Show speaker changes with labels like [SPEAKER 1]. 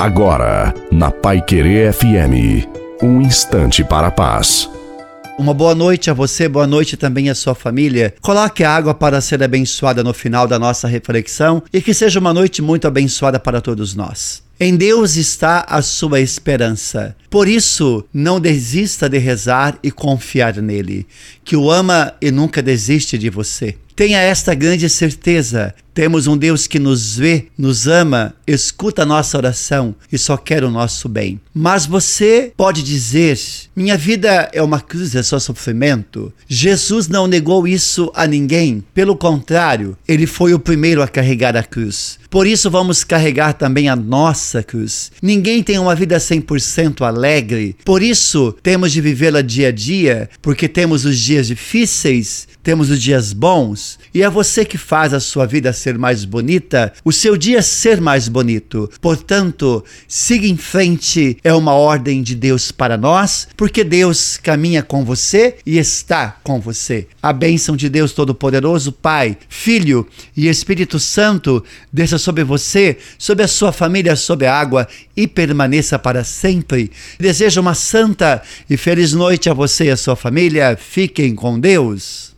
[SPEAKER 1] Agora, na Pai Querer FM, um instante para a paz.
[SPEAKER 2] Uma boa noite a você, boa noite também à sua família. Coloque a água para ser abençoada no final da nossa reflexão e que seja uma noite muito abençoada para todos nós. Em Deus está a sua esperança. Por isso, não desista de rezar e confiar nele, que o ama e nunca desiste de você. Tenha esta grande certeza: temos um Deus que nos vê, nos ama, escuta a nossa oração e só quer o nosso bem. Mas você pode dizer: minha vida é uma cruz, é só sofrimento. Jesus não negou isso a ninguém. Pelo contrário, ele foi o primeiro a carregar a cruz. Por isso, vamos carregar também a nossa cruz. Ninguém tem uma vida 100% alegre. Por isso, temos de vivê-la dia a dia, porque temos os dias difíceis, temos os dias bons, e é você que faz a sua vida ser mais bonita, o seu dia ser mais bonito. Portanto, siga em frente, é uma ordem de Deus para nós, porque Deus caminha com você e está com você. A bênção de Deus Todo-Poderoso, Pai, Filho e Espírito Santo, desça sobre você, sobre a sua família, sobre a água e permaneça para sempre. Desejo uma santa e feliz noite a você e a sua família. Fiquem com Deus.